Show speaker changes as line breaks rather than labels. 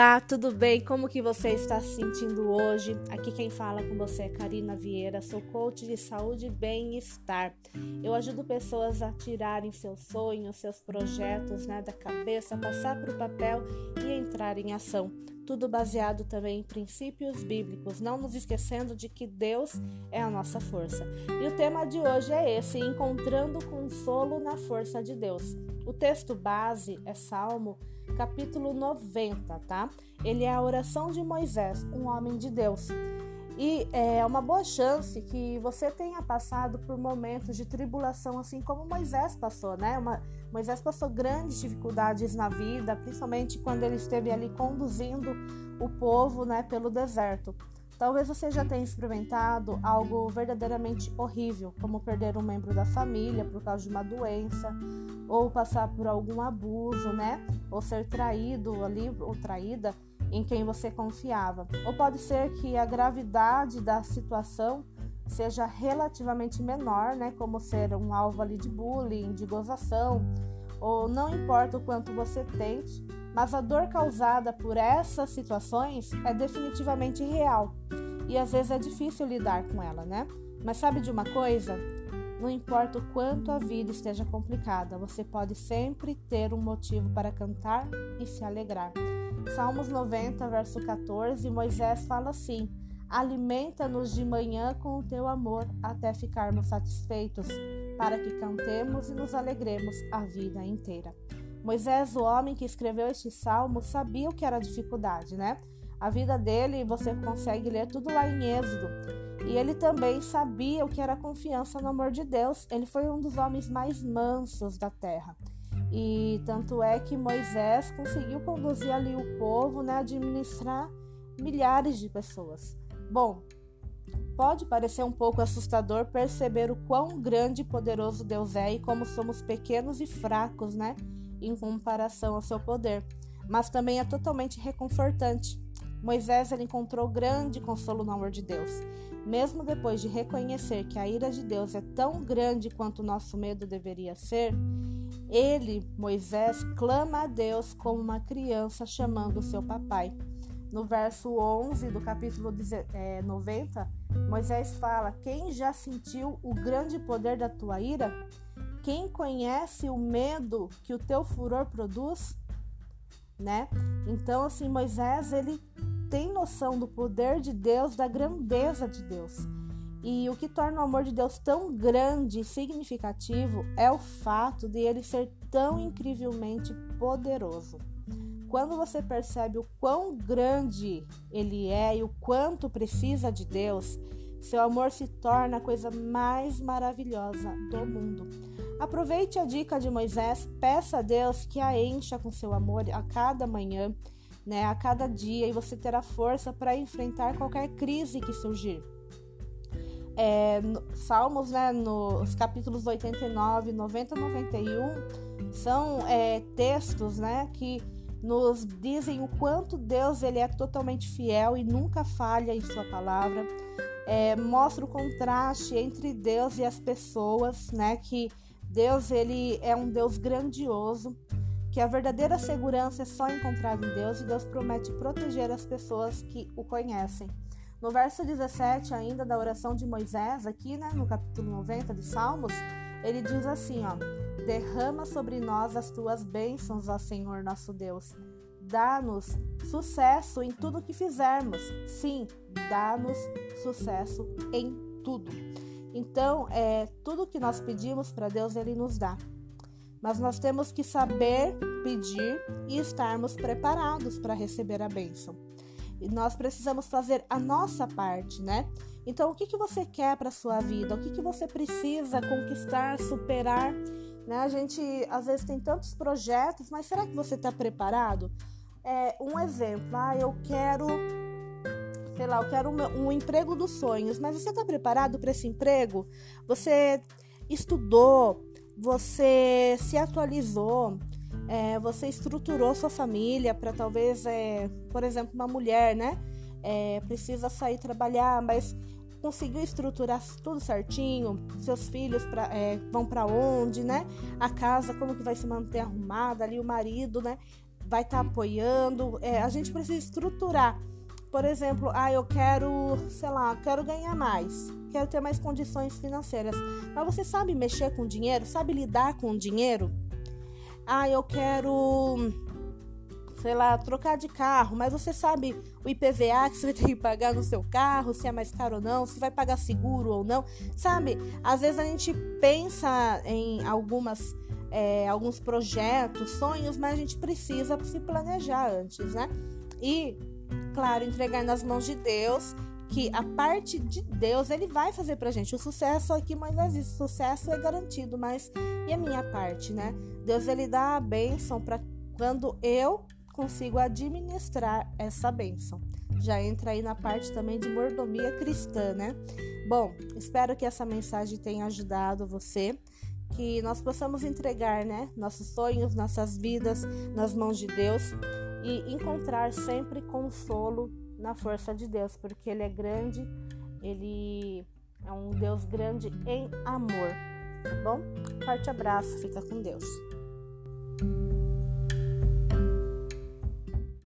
Olá, tudo bem? Como que você está se sentindo hoje? Aqui quem fala com você é Karina Vieira, sou coach de saúde e bem-estar. Eu ajudo pessoas a tirarem seus sonhos, seus projetos né, da cabeça, passar para o papel e entrar em ação. Tudo baseado também em princípios bíblicos, não nos esquecendo de que Deus é a nossa força. E o tema de hoje é esse: encontrando consolo na força de Deus. O texto base é Salmo capítulo 90, tá? Ele é a oração de Moisés, um homem de Deus. E é uma boa chance que você tenha passado por momentos de tribulação, assim como Moisés passou, né? Uma, Moisés passou grandes dificuldades na vida, principalmente quando ele esteve ali conduzindo o povo, né, pelo deserto. Talvez você já tenha experimentado algo verdadeiramente horrível, como perder um membro da família por causa de uma doença, ou passar por algum abuso, né? Ou ser traído ali ou traída em quem você confiava. Ou pode ser que a gravidade da situação seja relativamente menor, né? Como ser um alvo ali de bullying, de gozação, ou não importa o quanto você tente, mas a dor causada por essas situações é definitivamente real e às vezes é difícil lidar com ela, né? Mas sabe de uma coisa? Não importa o quanto a vida esteja complicada, você pode sempre ter um motivo para cantar e se alegrar. Salmos 90, verso 14, Moisés fala assim: Alimenta-nos de manhã com o teu amor, até ficarmos satisfeitos, para que cantemos e nos alegremos a vida inteira. Moisés, o homem que escreveu este salmo, sabia o que era dificuldade, né? A vida dele, você consegue ler tudo lá em Êxodo. E ele também sabia o que era confiança no amor de Deus. Ele foi um dos homens mais mansos da terra. E tanto é que Moisés conseguiu conduzir ali o povo, né, administrar milhares de pessoas. Bom, pode parecer um pouco assustador perceber o quão grande e poderoso Deus é e como somos pequenos e fracos, né? Em comparação ao seu poder, mas também é totalmente reconfortante. Moisés encontrou grande consolo no amor de Deus. Mesmo depois de reconhecer que a ira de Deus é tão grande quanto o nosso medo deveria ser, ele, Moisés, clama a Deus como uma criança chamando seu papai. No verso 11 do capítulo 90, Moisés fala: Quem já sentiu o grande poder da tua ira? Quem conhece o medo que o teu furor produz? Né? Então, assim, Moisés, ele tem noção do poder de Deus, da grandeza de Deus. E o que torna o amor de Deus tão grande e significativo é o fato de ele ser tão incrivelmente poderoso. Quando você percebe o quão grande ele é e o quanto precisa de Deus, seu amor se torna a coisa mais maravilhosa do mundo. Aproveite a dica de Moisés, peça a Deus que a encha com seu amor a cada manhã, né, a cada dia, e você terá força para enfrentar qualquer crise que surgir. É, no, Salmos, né, nos capítulos 89, 90 e 91, são é, textos né, que nos dizem o quanto Deus ele é totalmente fiel e nunca falha em sua palavra. É, mostra o contraste entre Deus e as pessoas, né, que Deus ele é um Deus grandioso, que a verdadeira segurança é só encontrada em Deus e Deus promete proteger as pessoas que o conhecem. No verso 17 ainda da oração de Moisés, aqui, né, no capítulo 90 de Salmos, ele diz assim, ó: Derrama sobre nós as tuas bênçãos, ó Senhor nosso Deus. Dá-nos sucesso em tudo que fizermos. Sim, dá-nos sucesso em tudo. Então, é, tudo que nós pedimos para Deus, Ele nos dá. Mas nós temos que saber pedir e estarmos preparados para receber a bênção. E nós precisamos fazer a nossa parte, né? Então, o que, que você quer para sua vida? O que, que você precisa conquistar, superar? Né? A gente, às vezes, tem tantos projetos, mas será que você está preparado? É, um exemplo, ah, eu quero sei lá, eu quero um, emprego dos sonhos, mas você está preparado para esse emprego? Você estudou, você se atualizou, é, você estruturou sua família para talvez, é, por exemplo, uma mulher, né? É, precisa sair trabalhar, mas conseguiu estruturar tudo certinho, seus filhos pra, é, vão para onde, né? A casa como que vai se manter arrumada ali, o marido, né? vai estar tá apoiando. É, a gente precisa estruturar. Por exemplo, ah, eu quero, sei lá, quero ganhar mais, quero ter mais condições financeiras. Mas você sabe mexer com dinheiro? Sabe lidar com dinheiro? Ah, eu quero sei lá, trocar de carro, mas você sabe o IPVA que você vai ter que pagar no seu carro, se é mais caro ou não, se vai pagar seguro ou não, sabe? Às vezes a gente pensa em algumas é, alguns projetos, sonhos, mas a gente precisa se planejar antes, né? E, claro, entregar nas mãos de Deus, que a parte de Deus ele vai fazer pra gente. O sucesso aqui, mas existe, o sucesso é garantido, mas e a minha parte, né? Deus ele dá a bênção para quando eu consigo administrar essa bênção. Já entra aí na parte também de mordomia cristã, né? Bom, espero que essa mensagem tenha ajudado você, que nós possamos entregar, né, nossos sonhos, nossas vidas nas mãos de Deus e encontrar sempre consolo na força de Deus, porque ele é grande, ele é um Deus grande em amor, tá bom? Forte abraço, fica com Deus.